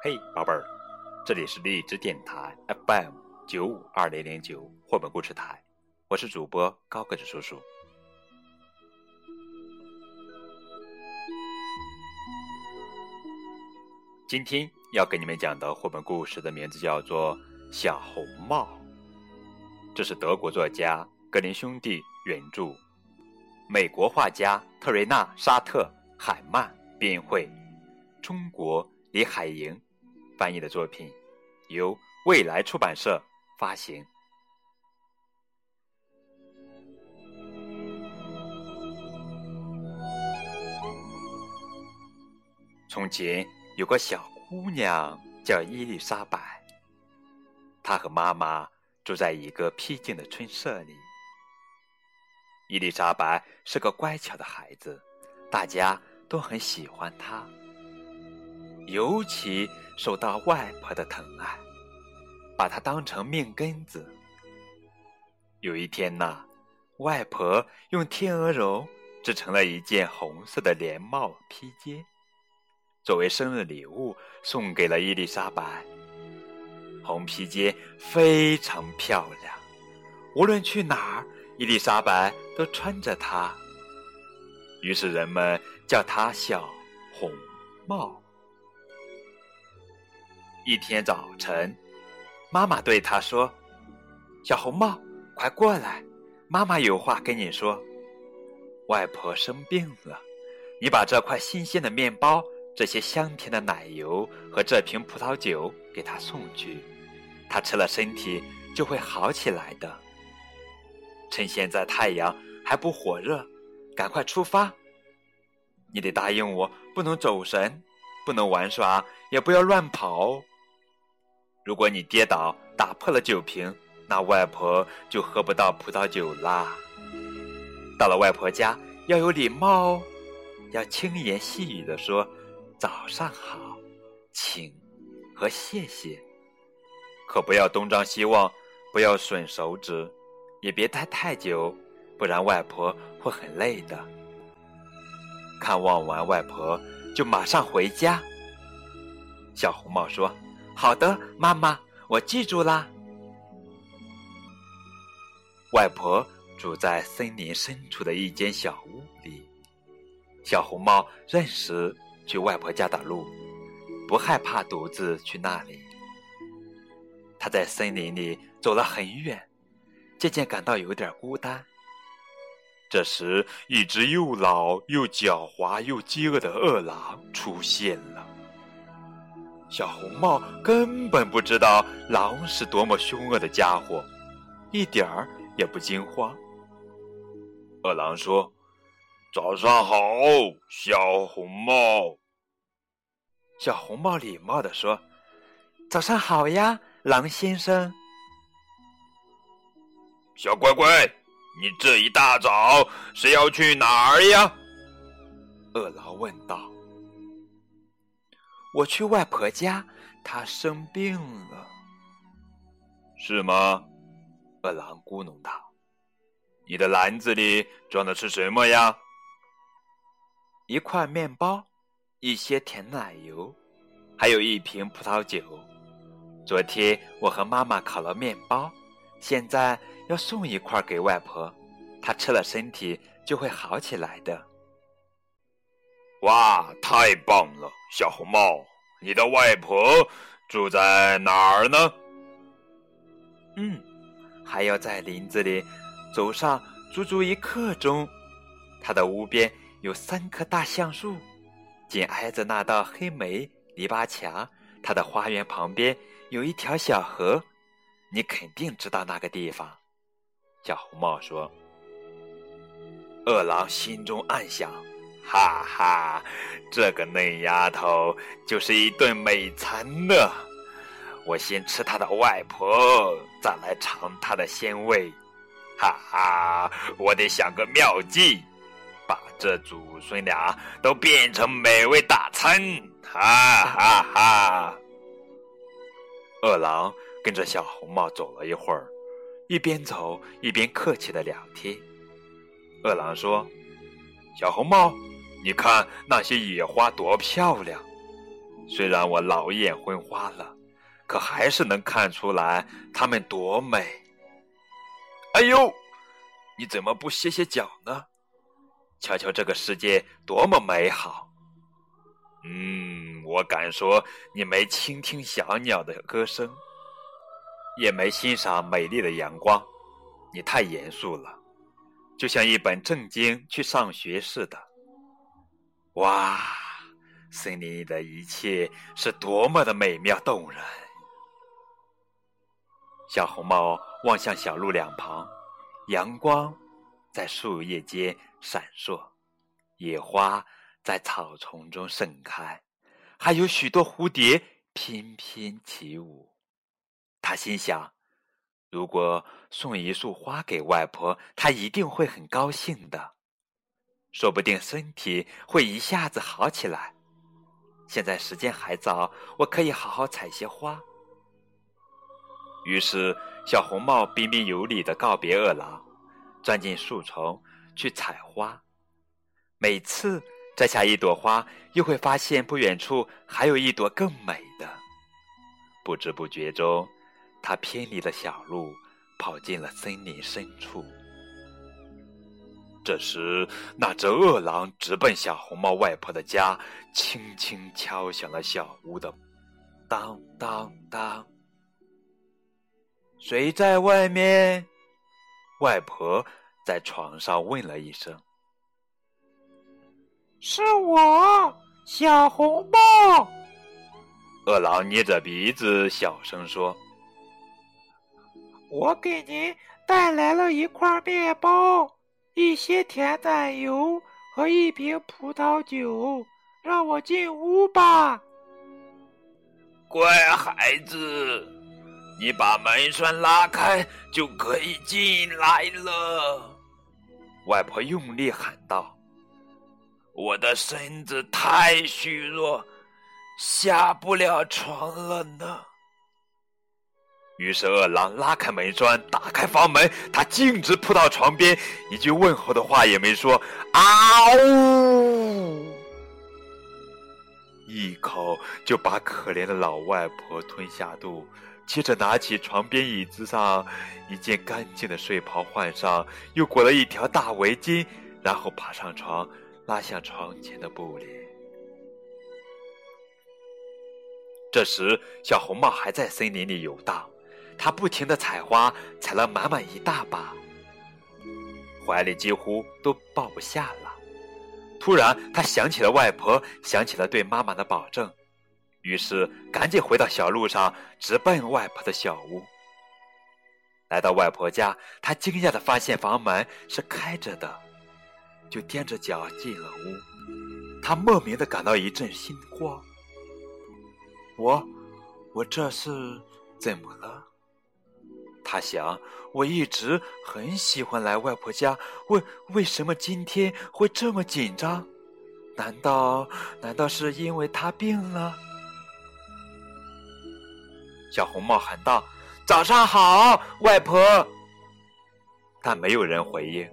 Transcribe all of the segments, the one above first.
嘿，宝贝儿，这里是荔枝电台 FM 九五二零零九绘本故事台，我是主播高个子叔叔。今天要给你们讲的绘本故事的名字叫做《小红帽》，这是德国作家格林兄弟原著，美国画家特瑞娜·沙特海曼编绘，中国李海莹。翻译的作品由未来出版社发行。从前有个小姑娘叫伊丽莎白，她和妈妈住在一个僻静的村舍里。伊丽莎白是个乖巧的孩子，大家都很喜欢她。尤其受到外婆的疼爱，把她当成命根子。有一天呐，外婆用天鹅绒织成了一件红色的连帽披肩，作为生日礼物送给了伊丽莎白。红披肩非常漂亮，无论去哪儿，伊丽莎白都穿着它。于是人们叫她小红帽。一天早晨，妈妈对他说：“小红帽，快过来，妈妈有话跟你说。外婆生病了，你把这块新鲜的面包、这些香甜的奶油和这瓶葡萄酒给她送去，她吃了身体就会好起来的。趁现在太阳还不火热，赶快出发。你得答应我，不能走神，不能玩耍，也不要乱跑。”如果你跌倒打破了酒瓶，那外婆就喝不到葡萄酒啦。到了外婆家要有礼貌哦，要轻言细语的说“早上好，请”和“谢谢”，可不要东张西望，不要吮手指，也别待太久，不然外婆会很累的。看望完外婆就马上回家。小红帽说。好的，妈妈，我记住啦。外婆住在森林深处的一间小屋里。小红帽认识去外婆家的路，不害怕独自去那里。他在森林里走了很远，渐渐感到有点孤单。这时，一只又老又狡猾又饥饿的饿狼出现了。小红帽根本不知道狼是多么凶恶的家伙，一点儿也不惊慌。饿狼说：“早上好，小红帽。”小红帽礼貌地说：“早上好呀，狼先生。”小乖乖，你这一大早是要去哪儿呀？饿狼问道。我去外婆家，她生病了。是吗？饿狼咕哝道：“你的篮子里装的是什么呀？”一块面包，一些甜奶油，还有一瓶葡萄酒。昨天我和妈妈烤了面包，现在要送一块给外婆，她吃了身体就会好起来的。哇，太棒了，小红帽！你的外婆住在哪儿呢？嗯，还要在林子里走上足足一刻钟。她的屋边有三棵大橡树，紧挨着那道黑莓篱笆墙。她的花园旁边有一条小河，你肯定知道那个地方。小红帽说。饿狼心中暗想。哈哈，这个嫩丫头就是一顿美餐呢。我先吃她的外婆，再来尝她的鲜味。哈哈，我得想个妙计，把这祖孙俩都变成美味大餐。哈哈哈！饿狼跟着小红帽走了一会儿，一边走一边客气的聊天。饿狼说：“小红帽。”你看那些野花多漂亮！虽然我老眼昏花了，可还是能看出来它们多美。哎呦，你怎么不歇歇脚呢？瞧瞧这个世界多么美好！嗯，我敢说你没倾听小鸟的歌声，也没欣赏美丽的阳光。你太严肃了，就像一本正经去上学似的。哇，森林里的一切是多么的美妙动人！小红帽望向小路两旁，阳光在树叶间闪烁，野花在草丛中盛开，还有许多蝴蝶翩翩起舞。他心想。如果送一束花给外婆，她一定会很高兴的，说不定身体会一下子好起来。现在时间还早，我可以好好采些花。于是，小红帽彬彬有礼的告别饿狼，钻进树丛去采花。每次摘下一朵花，又会发现不远处还有一朵更美的。不知不觉中。他偏离了小路，跑进了森林深处。这时，那只饿狼直奔小红帽外婆的家，轻轻敲响了小屋的“当当当”。谁在外面？外婆在床上问了一声：“是我，小红帽。”饿狼捏着鼻子，小声说。我给您带来了一块面包、一些甜奶油和一瓶葡萄酒，让我进屋吧。乖孩子，你把门栓拉开就可以进来了。外婆用力喊道：“我的身子太虚弱，下不了床了呢。”于是，饿狼拉开门栓，打开房门，他径直扑到床边，一句问候的话也没说，啊呜！一口就把可怜的老外婆吞下肚，接着拿起床边椅子上一件干净的睡袍换上，又裹了一条大围巾，然后爬上床，拉向床前的布帘。这时，小红帽还在森林里游荡。他不停的采花，采了满满一大把，怀里几乎都抱不下了。突然，他想起了外婆，想起了对妈妈的保证，于是赶紧回到小路上，直奔外婆的小屋。来到外婆家，他惊讶的发现房门是开着的，就踮着脚进了屋。他莫名的感到一阵心慌。我，我这是怎么了？他想，我一直很喜欢来外婆家，为为什么今天会这么紧张？难道难道是因为她病了？小红帽喊道：“早上好，外婆。”但没有人回应。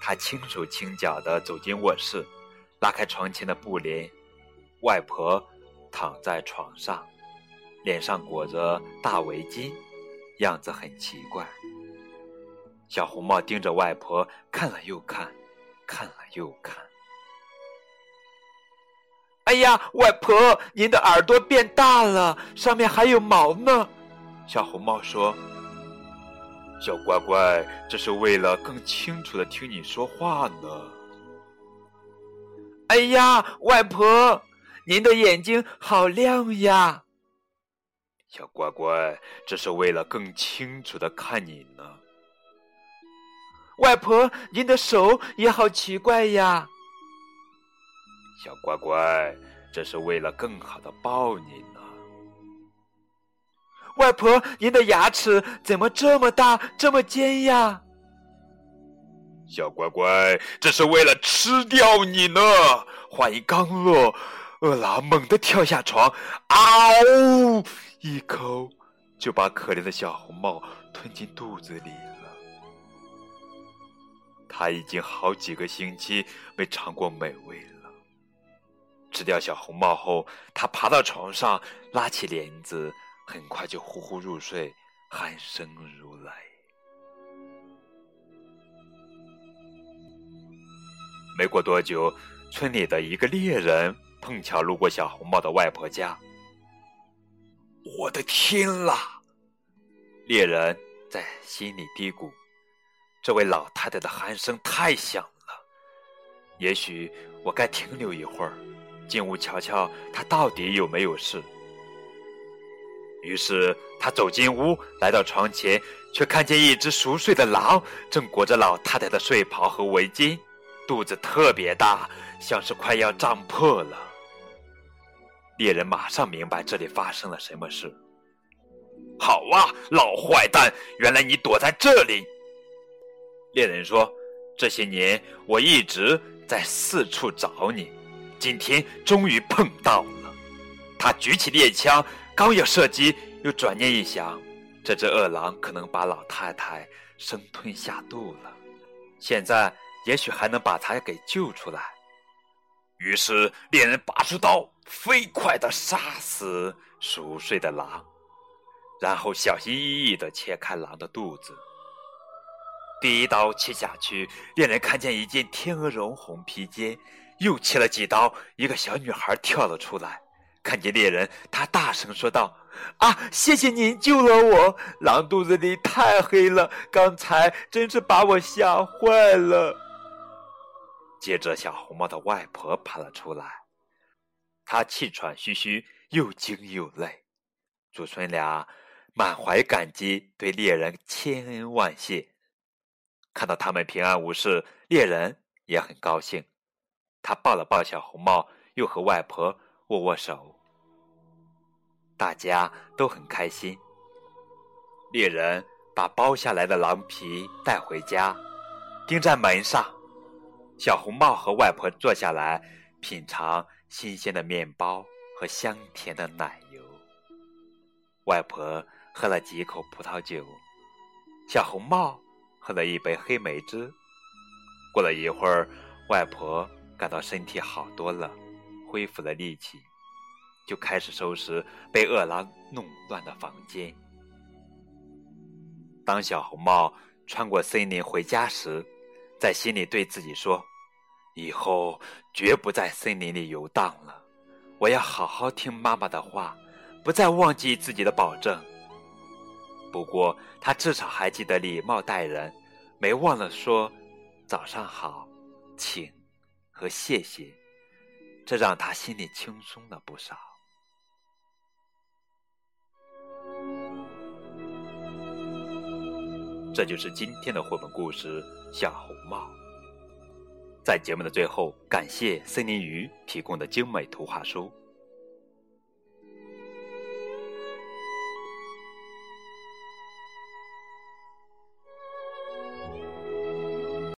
他轻手轻脚的走进卧室，拉开床前的布帘，外婆躺在床上，脸上裹着大围巾。样子很奇怪。小红帽盯着外婆看了又看，看了又看。哎呀，外婆，您的耳朵变大了，上面还有毛呢。小红帽说：“小乖乖，这是为了更清楚的听你说话呢。”哎呀，外婆，您的眼睛好亮呀。小乖乖，这是为了更清楚的看你呢。外婆，您的手也好奇怪呀。小乖乖，这是为了更好的抱你呢。外婆，您的牙齿怎么这么大，这么尖呀？小乖乖，这是为了吃掉你呢。话音刚落，饿狼猛地跳下床，嗷！一口就把可怜的小红帽吞进肚子里了。他已经好几个星期没尝过美味了。吃掉小红帽后，他爬到床上，拉起帘子，很快就呼呼入睡，鼾声如雷。没过多久，村里的一个猎人碰巧路过小红帽的外婆家。我的天啦！猎人在心里嘀咕：“这位老太太的鼾声太响了，也许我该停留一会儿，进屋瞧瞧她到底有没有事。”于是他走进屋，来到床前，却看见一只熟睡的狼正裹着老太太的睡袍和围巾。肚子特别大，像是快要胀破了。猎人马上明白这里发生了什么事。好啊，老坏蛋，原来你躲在这里。猎人说：“这些年我一直在四处找你，今天终于碰到了。”他举起猎枪，刚要射击，又转念一想，这只恶狼可能把老太太生吞下肚了。现在。也许还能把他给救出来。于是猎人拔出刀，飞快地杀死熟睡的狼，然后小心翼翼地切开狼的肚子。第一刀切下去，猎人看见一件天鹅绒红披肩，又切了几刀，一个小女孩跳了出来。看见猎人，他大声说道：“啊，谢谢您救了我！狼肚子里太黑了，刚才真是把我吓坏了。”接着，小红帽的外婆爬了出来，他气喘吁吁，又惊又累。祖孙俩满怀感激，对猎人千恩万谢。看到他们平安无事，猎人也很高兴。他抱了抱小红帽，又和外婆握握手。大家都很开心。猎人把剥下来的狼皮带回家，钉在门上。小红帽和外婆坐下来品尝新鲜的面包和香甜的奶油。外婆喝了几口葡萄酒，小红帽喝了一杯黑莓汁。过了一会儿，外婆感到身体好多了，恢复了力气，就开始收拾被饿狼弄乱的房间。当小红帽穿过森林回家时，在心里对自己说：“以后绝不在森林里游荡了。我要好好听妈妈的话，不再忘记自己的保证。不过，他至少还记得礼貌待人，没忘了说‘早上好’、‘请’和‘谢谢’，这让他心里轻松了不少。”这就是今天的绘本故事《小红帽》。在节目的最后，感谢森林鱼提供的精美图画书。